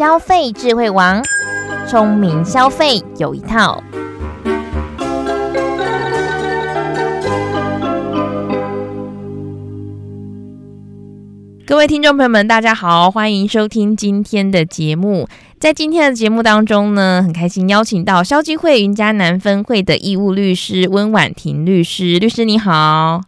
消费智慧王，聪明消费有一套。各位听众朋友们，大家好，欢迎收听今天的节目。在今天的节目当中呢，很开心邀请到消基会云嘉南分会的义务律师温婉婷律师。律师你好，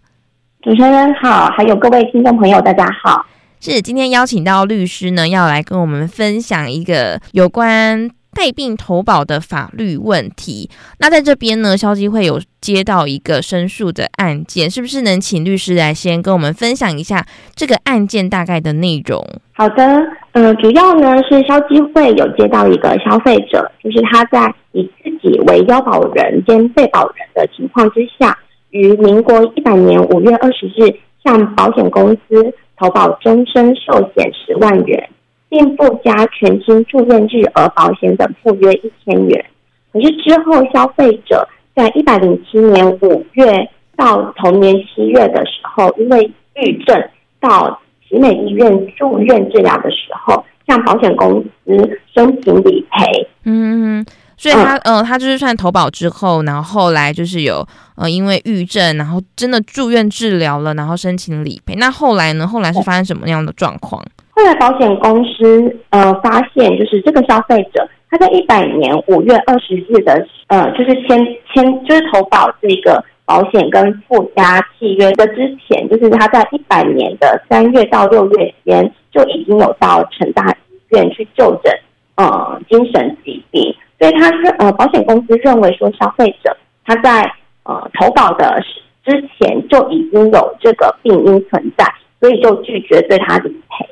主持人好，还有各位听众朋友，大家好。是今天邀请到律师呢，要来跟我们分享一个有关带病投保的法律问题。那在这边呢，消基会有接到一个申诉的案件，是不是能请律师来先跟我们分享一下这个案件大概的内容？好的，嗯、呃，主要呢是消基会有接到一个消费者，就是他在以自己为腰保人兼被保人的情况之下，于民国一百年五月二十日向保险公司投保终身寿险十万元。并附加全新住院日额保险等附约一千元。可是之后，消费者在一百零七年五月到同年七月的时候，因为郁症到奇美医院住院治疗的时候，向保险公司申请理赔。嗯，所以他呃，他就是算投保之后，然后后来就是有呃，因为郁症，然后真的住院治疗了，然后申请理赔。那后来呢？后来是发生什么样的状况？后来保险公司呃发现，就是这个消费者他在一百年五月二十日的呃，就是签签就是投保这个保险跟附加契约的之前，就是他在一百年的三月到六月间就已经有到成大医院去就诊呃精神疾病，所以他是呃保险公司认为说消费者他在呃投保的之前就已经有这个病因存在，所以就拒绝对他理赔。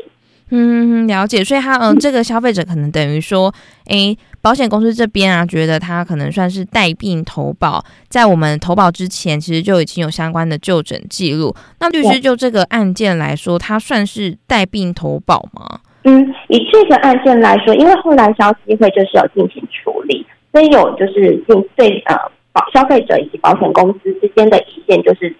嗯，了解。所以他，嗯，这个消费者可能等于说，诶，保险公司这边啊，觉得他可能算是带病投保，在我们投保之前，其实就已经有相关的就诊记录。那律师就这个案件来说，他算是带病投保吗？嗯，以这个案件来说，因为后来消基会就是有进行处理，所以有就是进对呃保消费者以及保险公司之间的意见，就是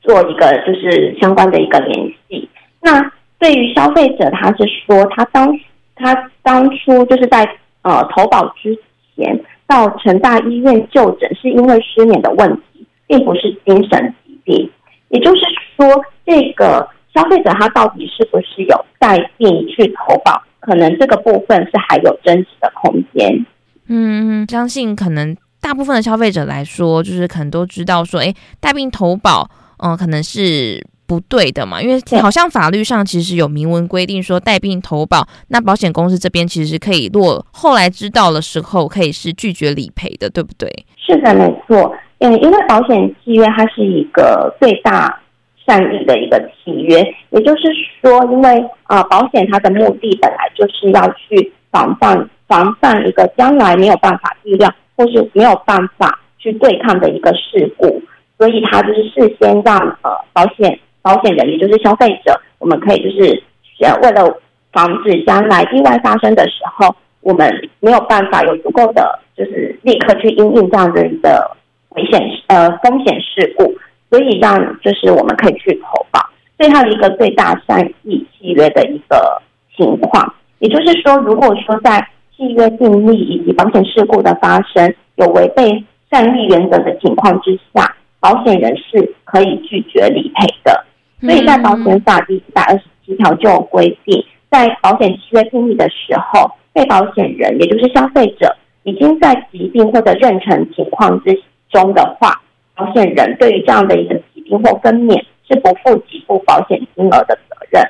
做一个就是相关的一个联系。那对于消费者，他是说他当他当初就是在呃投保之前到成大医院就诊，是因为失眠的问题，并不是精神疾病。也就是说，这个消费者他到底是不是有带病去投保，可能这个部分是还有争执的空间。嗯，相信可能大部分的消费者来说，就是可能都知道说，哎，带病投保，嗯、呃，可能是。不对的嘛，因为好像法律上其实有明文规定说带病投保，那保险公司这边其实是可以，如果后来知道的时候，可以是拒绝理赔的，对不对？是的，没错。嗯，因为保险契约它是一个最大善意的一个契约，也就是说，因为啊、呃，保险它的目的本来就是要去防范防范一个将来没有办法预料或是没有办法去对抗的一个事故，所以它就是事先让呃保险。保险人也就是消费者，我们可以就是呃，为了防止将来意外发生的时候，我们没有办法有足够的就是立刻去因应这样子的危险呃风险事故，所以让就是我们可以去投保，所以它的一个最大善意契约的一个情况，也就是说，如果说在契约订立以及保险事故的发生有违背善意原则的情况之下，保险人是可以拒绝理赔的。所以在保险法第一百二十七条就有规定，在保险契约订立的时候，被保险人也就是消费者已经在疾病或者妊娠情况之中的话，保险人对于这样的一个疾病或分娩是不负给付保险金额的责任。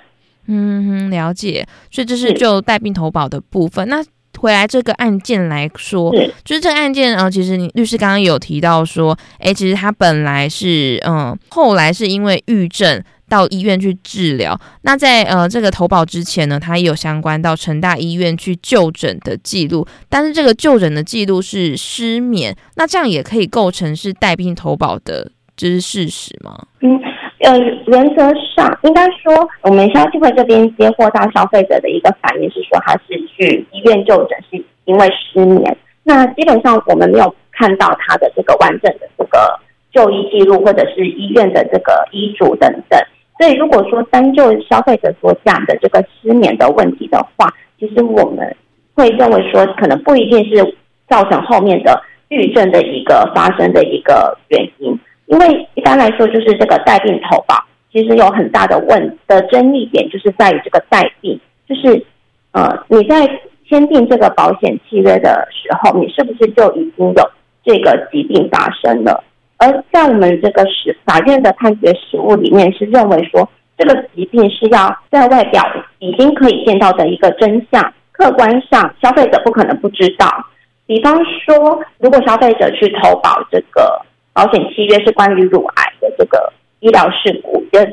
嗯，了解。所以这是就带病投保的部分。那回来这个案件来说，是就是这个案件啊、呃，其实你律师刚刚有提到说，哎，其实他本来是嗯，后来是因为郁症。到医院去治疗，那在呃这个投保之前呢，他也有相关到成大医院去就诊的记录，但是这个就诊的记录是失眠，那这样也可以构成是带病投保的，这是事实吗？嗯，呃，原则上应该说，我们消基会这边接获到消费者的一个反应是说，他是去医院就诊是因为失眠，那基本上我们没有看到他的这个完整的这个就医记录或者是医院的这个医嘱等等。所以，如果说单就消费者所讲的这个失眠的问题的话，其实我们会认为说，可能不一定是造成后面的抑郁症的一个发生的一个原因，因为一般来说，就是这个带病投保，其实有很大的问的争议点，就是在于这个带病，就是呃，你在签订这个保险契约的时候，你是不是就已经有这个疾病发生了？而在我们这个实法院的判决实务里面，是认为说，这个疾病是要在外表已经可以见到的一个真相，客观上消费者不可能不知道。比方说，如果消费者去投保这个保险契约是关于乳癌的这个医疗事故，这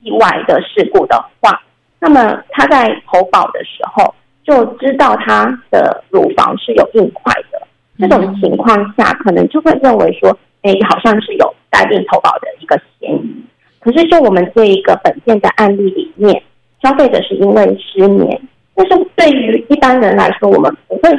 意外的事故的话，那么他在投保的时候就知道他的乳房是有硬块的，这种情况下可能就会认为说。哎，好像是有带病投保的一个嫌疑。可是，就我们这一个本件的案例里面，消费者是因为失眠。但是，对于一般人来说，我们不会，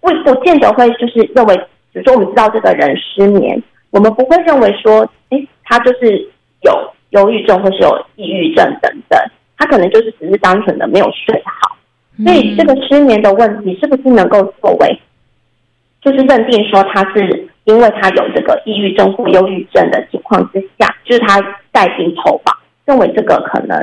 不不见得会就是认为，比如说我们知道这个人失眠，我们不会认为说，哎，他就是有忧郁症或是有抑郁症等等，他可能就是只是单纯的没有睡好。所以，这个失眠的问题是不是能够作为，就是认定说他是？因为他有这个抑郁症或忧郁症的情况之下，就是他带病投保，认为这个可能，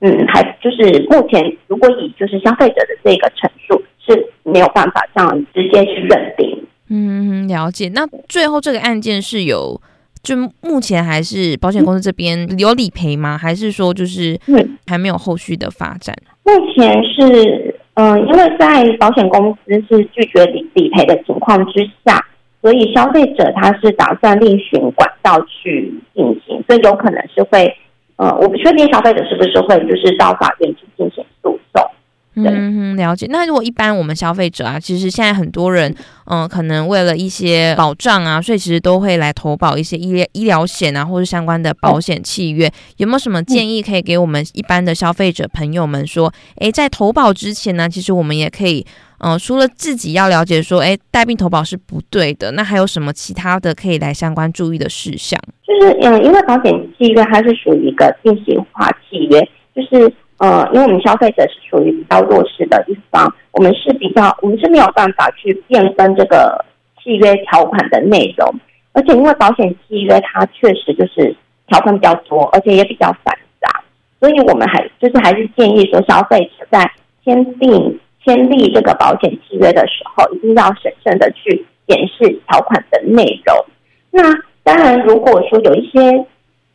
嗯，还就是目前如果以就是消费者的这个陈述是没有办法这样直接去认定。嗯，了解。那最后这个案件是有，就目前还是保险公司这边有理赔吗？还是说就是还没有后续的发展？目前是，嗯、呃，因为在保险公司是拒绝理理赔的情况之下。所以消费者他是打算另寻管道去进行，所以有可能是会，呃，我不确定消费者是不是会就是到法院去进行诉讼。嗯，了解。那如果一般我们消费者啊，其实现在很多人，嗯、呃，可能为了一些保障啊，所以其实都会来投保一些医疗医疗险啊，或者相关的保险契约。有没有什么建议可以给我们一般的消费者朋友们说？诶，在投保之前呢，其实我们也可以。嗯、除了自己要了解说，哎，带病投保是不对的，那还有什么其他的可以来相关注意的事项？就是，嗯，因为保险契约它是属于一个定型化契约，就是，呃，因为我们消费者是属于比较弱势的一方，我们是比较，我们是没有办法去变更这个契约条款的内容，而且因为保险契约它确实就是条款比较多，而且也比较繁杂，所以我们还就是还是建议说，消费者在签订。签订这个保险契约的时候，一定要审慎的去检视条款的内容。那当然，如果说有一些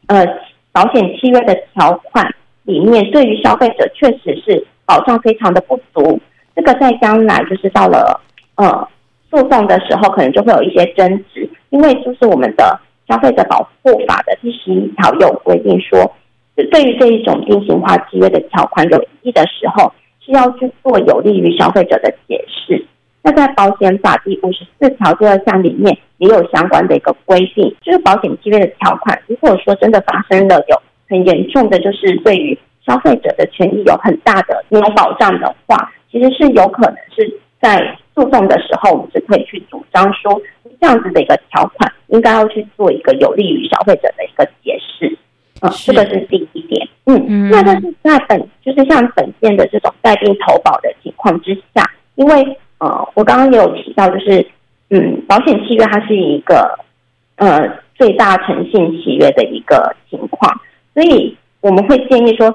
呃保险契约的条款里面，对于消费者确实是保障非常的不足，这个在将来就是到了呃诉讼的时候，可能就会有一些争执。因为就是我们的消费者保护法的第十一条有规定说，对于这一种定型化契约的条款有异议的时候。需要去做有利于消费者的解释。那在保险法第五十四条第二项里面也有相关的一个规定，就是保险契约的条款，如果说真的发生了有很严重的，就是对于消费者的权益有很大的没有保障的话，其实是有可能是在诉讼的时候，我们是可以去主张说，这样子的一个条款应该要去做一个有利于消费者的一个解释。啊、嗯，这个是第一点。嗯嗯，那但是在本就是像本件的这种带病投保的情况之下，因为呃，我刚刚也有提到，就是嗯，保险契约它是一个呃最大诚信契约的一个情况，所以我们会建议说，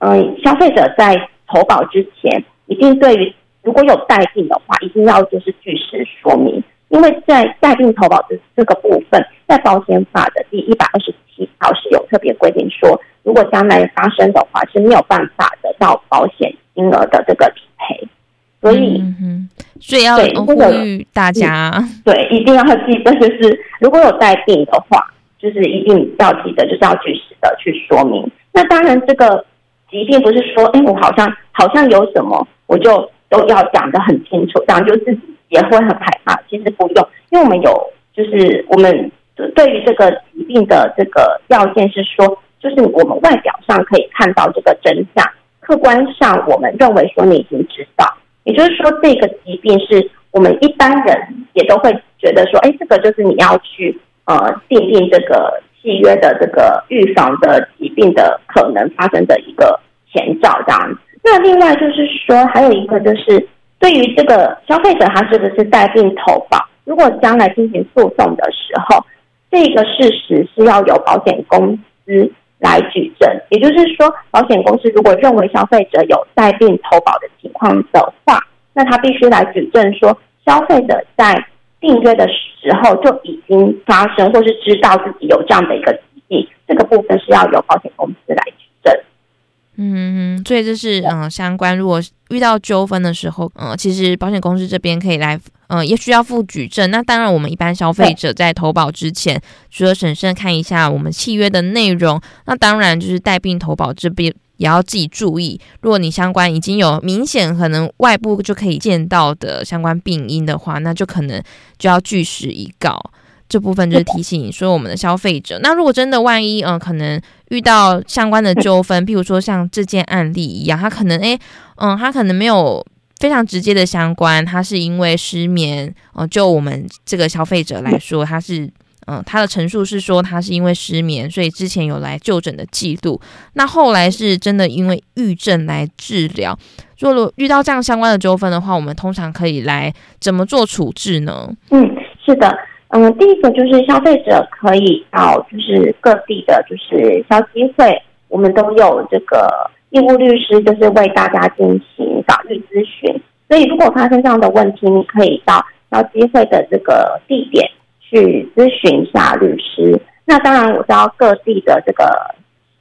嗯、呃，消费者在投保之前，一定对于如果有带病的话，一定要就是据实说明，因为在带病投保的这个部分，在保险法的第一百二十七条是有特别规定说。如果将来发生的话，是没有办法得到保险金额的这个理赔，所以，嗯哼，所以要呼吁大家，对，一定要记得，就是如果有带病的话，就是一定要记得，就是要据实的去说明。那当然，这个疾病不是说，哎，我好像好像有什么，我就都要讲得很清楚，这样就自己也会很害怕。其实不用，因为我们有，就是我们对于这个疾病的这个要件是说。就是我们外表上可以看到这个真相，客观上我们认为说你已经知道，也就是说这个疾病是我们一般人也都会觉得说，哎，这个就是你要去呃订定这个契约的这个预防的疾病的可能发生的一个前兆这样子。那另外就是说还有一个就是对于这个消费者，他是不是带病投保？如果将来进行诉讼的时候，这个事实是要由保险公司来举证。也就是说，保险公司如果认为消费者有带病投保的情况的话，那他必须来举证说，消费者在订约的时候就已经发生或是知道自己有这样的一个疾病，这个部分是要由保险公司来举证。嗯，所以这是嗯相关。如果遇到纠纷的时候，嗯，其实保险公司这边可以来，嗯，也需要附举证。那当然，我们一般消费者在投保之前，除了审慎看一下我们契约的内容，那当然就是带病投保这边也要自己注意。如果你相关已经有明显可能外部就可以见到的相关病因的话，那就可能就要据实以告。这部分就是提醒你说，我们的消费者，那如果真的万一，嗯、呃，可能遇到相关的纠纷，譬如说像这件案例一样，他可能，诶，嗯，他可能没有非常直接的相关，他是因为失眠，哦、就我们这个消费者来说，他是，嗯、他的陈述是说他是因为失眠，所以之前有来就诊的记录，那后来是真的因为抑郁症来治疗。如果遇到这样相关的纠纷的话，我们通常可以来怎么做处置呢？嗯，是的。嗯，第一个就是消费者可以到就是各地的，就是消基会，我们都有这个义务律师，就是为大家进行法律咨询。所以，如果发生这样的问题，你可以到消基会的这个地点去咨询一下律师。那当然，我知道各地的这个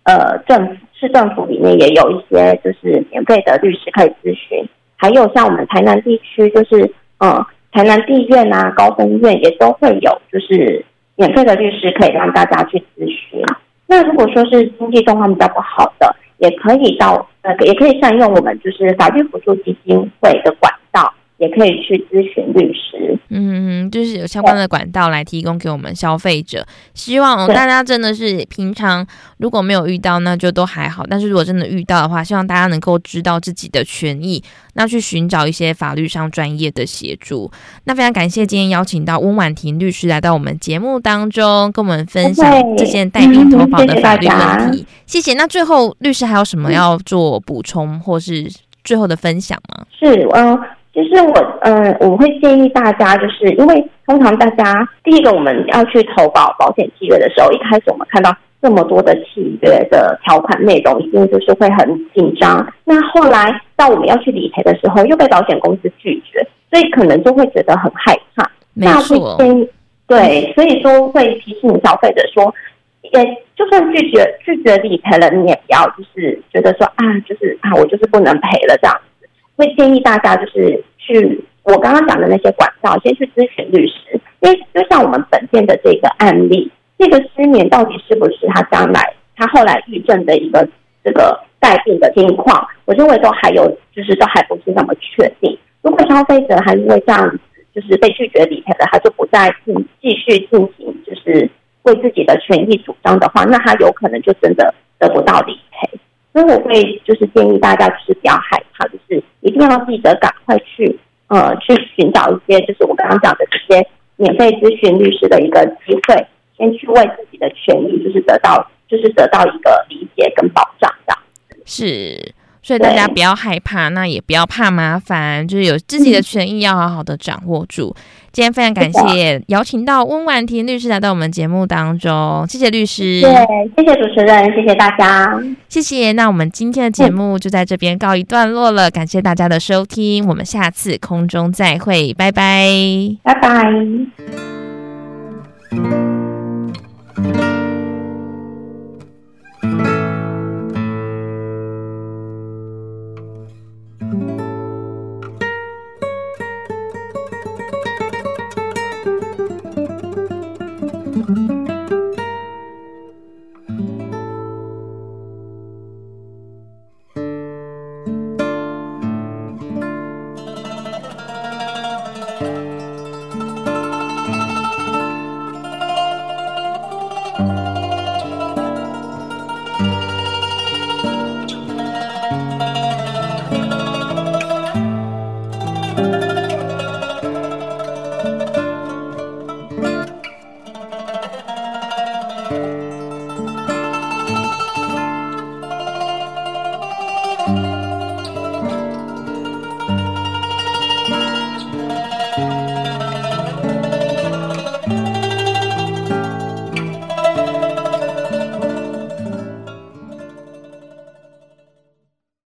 呃政府市政府里面也有一些就是免费的律师可以咨询，还有像我们台南地区，就是嗯。台南地院啊，高分院也都会有，就是免费的律师可以让大家去咨询。那如果说是经济状况比较不好的，也可以到呃，也可以善用我们就是法律辅助基金会的管道。也可以去咨询律师，嗯，就是有相关的管道来提供给我们消费者。希望大家真的是平常如果没有遇到，那就都还好。但是如果真的遇到的话，希望大家能够知道自己的权益，那去寻找一些法律上专业的协助。那非常感谢今天邀请到温婉婷律师来到我们节目当中，跟我们分享这件带病投保的法律问题。谢谢，谢谢。那最后律师还有什么要做补充或是最后的分享吗？是，嗯。其实我嗯，我会建议大家，就是因为通常大家第一个我们要去投保保险契约的时候，一开始我们看到这么多的契约的条款内容，一定就是会很紧张。那后来到我们要去理赔的时候，又被保险公司拒绝，所以可能就会觉得很害怕。那会建议，对，所以说会提醒消费者说，也就算拒绝拒绝理赔了，你也不要就是觉得说啊，就是啊，我就是不能赔了这样。会建议大家就是去我刚刚讲的那些管道，先去咨询律师，因为就像我们本店的这个案例，这个失眠到底是不是他将来他后来郁症的一个这个带病的情况，我认为都还有就是都还不是那么确定。如果消费者还因为这样子就是被拒绝理赔了，他就不再进继续进行就是为自己的权益主张的话，那他有可能就真的得不到理赔。所以我会就是建议大家就是不要害怕，就是定要记得赶快去呃去寻找一些就是我刚刚讲的这些免费咨询律师的一个机会，先去为自己的权益就是得到就是得到一个理解跟保障的。是。所以大家不要害怕，那也不要怕麻烦，就是有自己的权益要好好的掌握住。今天非常感谢邀请到温婉婷律师来到我们节目当中，谢谢律师。对，谢谢主持人，谢谢大家，谢谢。那我们今天的节目就在这边告一段落了，感谢大家的收听，我们下次空中再会，拜拜，拜拜。